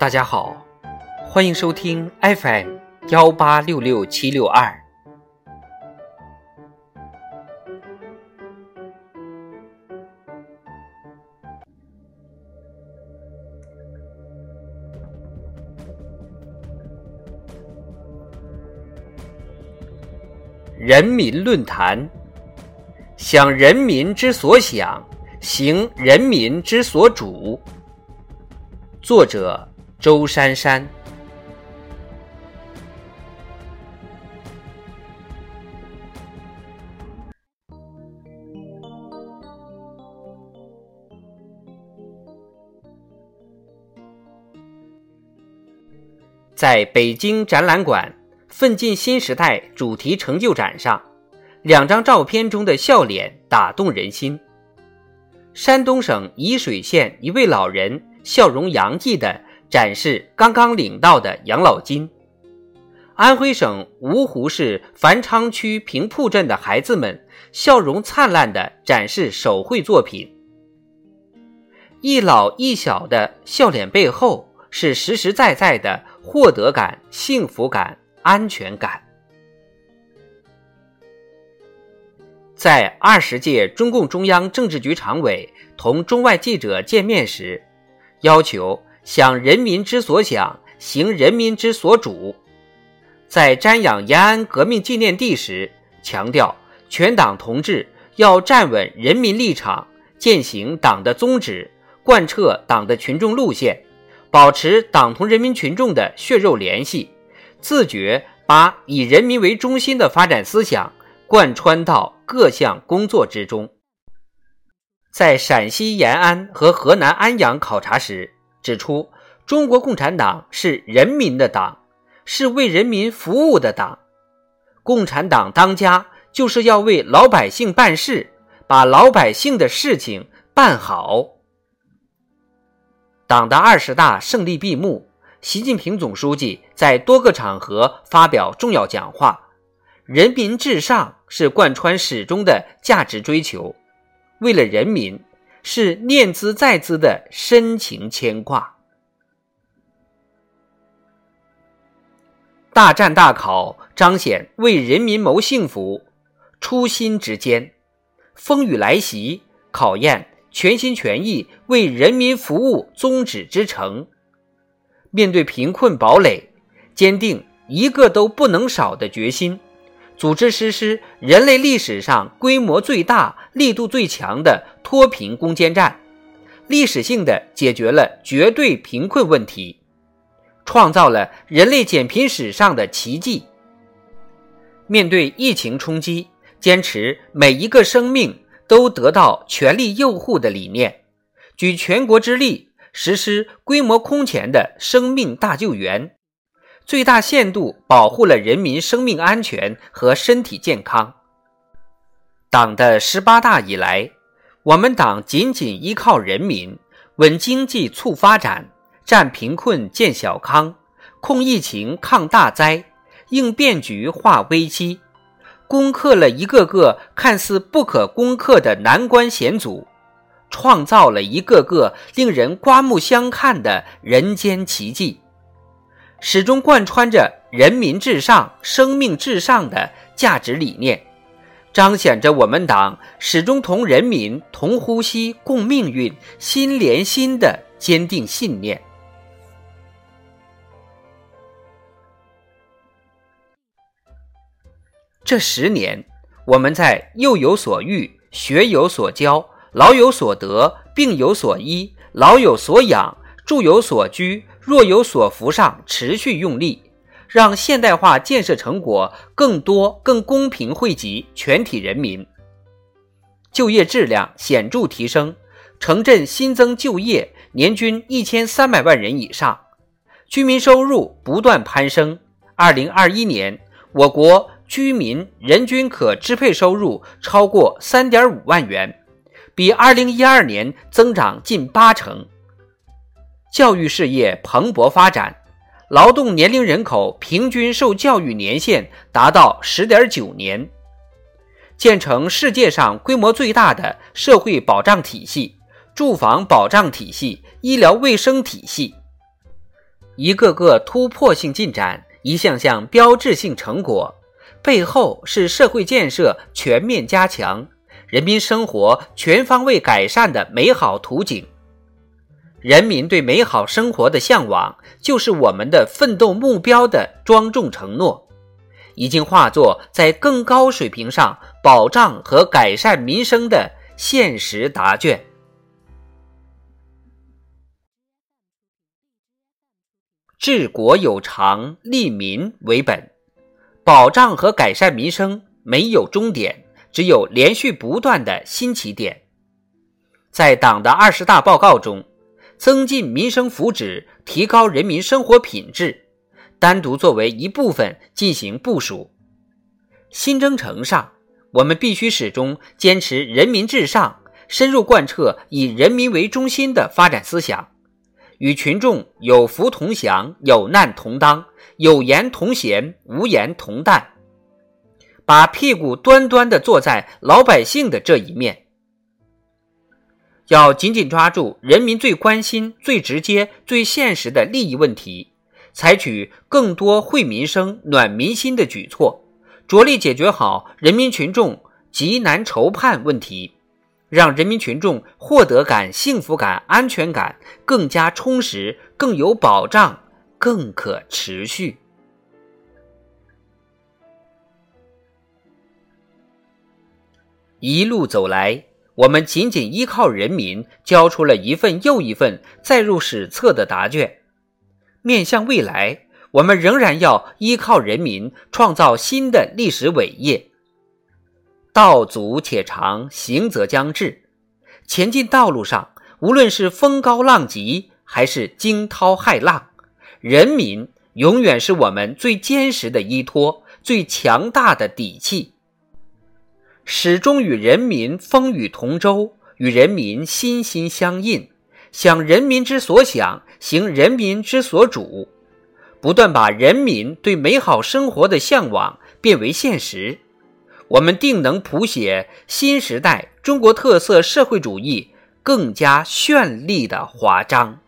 大家好，欢迎收听 FM 幺八六六七六二。人民论坛，想人民之所想，行人民之所主。作者。周珊珊，在北京展览馆“奋进新时代”主题成就展上，两张照片中的笑脸打动人心。山东省沂水县一位老人笑容洋溢的。展示刚刚领到的养老金。安徽省芜湖市繁昌区平铺镇的孩子们笑容灿烂地展示手绘作品。一老一小的笑脸背后是实实在在的获得感、幸福感、安全感。在二十届中共中央政治局常委同中外记者见面时，要求。想人民之所想，行人民之所主。在瞻仰延安革命纪念地时，强调全党同志要站稳人民立场，践行党的宗旨，贯彻党的群众路线，保持党同人民群众的血肉联系，自觉把以人民为中心的发展思想贯穿到各项工作之中。在陕西延安和河南安阳考察时。指出，中国共产党是人民的党，是为人民服务的党。共产党当家就是要为老百姓办事，把老百姓的事情办好。党的二十大胜利闭幕，习近平总书记在多个场合发表重要讲话。人民至上是贯穿始终的价值追求，为了人民。是念兹在兹的深情牵挂。大战大考彰显为人民谋幸福初心之坚，风雨来袭考验全心全意为人民服务宗旨之诚。面对贫困堡垒，坚定一个都不能少的决心。组织实施人类历史上规模最大、力度最强的脱贫攻坚战，历史性的解决了绝对贫困问题，创造了人类减贫史上的奇迹。面对疫情冲击，坚持每一个生命都得到全力佑护的理念，举全国之力实施规模空前的生命大救援。最大限度保护了人民生命安全和身体健康。党的十八大以来，我们党紧紧依靠人民，稳经济促发展，战贫困建小康，控疫情抗大灾，应变局化危机，攻克了一个个看似不可攻克的难关险阻，创造了一个个令人刮目相看的人间奇迹。始终贯穿着人民至上、生命至上的价值理念，彰显着我们党始终同人民同呼吸、共命运、心连心的坚定信念。这十年，我们在幼有所育、学有所教、老有所得、病有所医、老有所养、住有所居。若有所扶上持续用力，让现代化建设成果更多、更公平惠及全体人民，就业质量显著提升，城镇新增就业年均一千三百万人以上，居民收入不断攀升。二零二一年，我国居民人均可支配收入超过三点五万元，比二零一二年增长近八成。教育事业蓬勃发展，劳动年龄人口平均受教育年限达到十点九年，建成世界上规模最大的社会保障体系、住房保障体系、医疗卫生体系。一个个突破性进展，一项项标志性成果，背后是社会建设全面加强、人民生活全方位改善的美好图景。人民对美好生活的向往，就是我们的奋斗目标的庄重承诺，已经化作在更高水平上保障和改善民生的现实答卷。治国有常，利民为本，保障和改善民生没有终点，只有连续不断的新起点。在党的二十大报告中，增进民生福祉，提高人民生活品质，单独作为一部分进行部署。新征程上，我们必须始终坚持人民至上，深入贯彻以人民为中心的发展思想。与群众有福同享，有难同当，有言同嫌，无言同担，把屁股端端的坐在老百姓的这一面。要紧紧抓住人民最关心、最直接、最现实的利益问题，采取更多惠民生、暖民心的举措，着力解决好人民群众急难愁盼问题。让人民群众获得感、幸福感、安全感更加充实、更有保障、更可持续。一路走来，我们紧紧依靠人民，交出了一份又一份载入史册的答卷。面向未来，我们仍然要依靠人民，创造新的历史伟业。道阻且长，行则将至。前进道路上，无论是风高浪急，还是惊涛骇浪，人民永远是我们最坚实的依托，最强大的底气。始终与人民风雨同舟，与人民心心相印，想人民之所想，行人民之所主，不断把人民对美好生活的向往变为现实。我们定能谱写新时代中国特色社会主义更加绚丽的华章。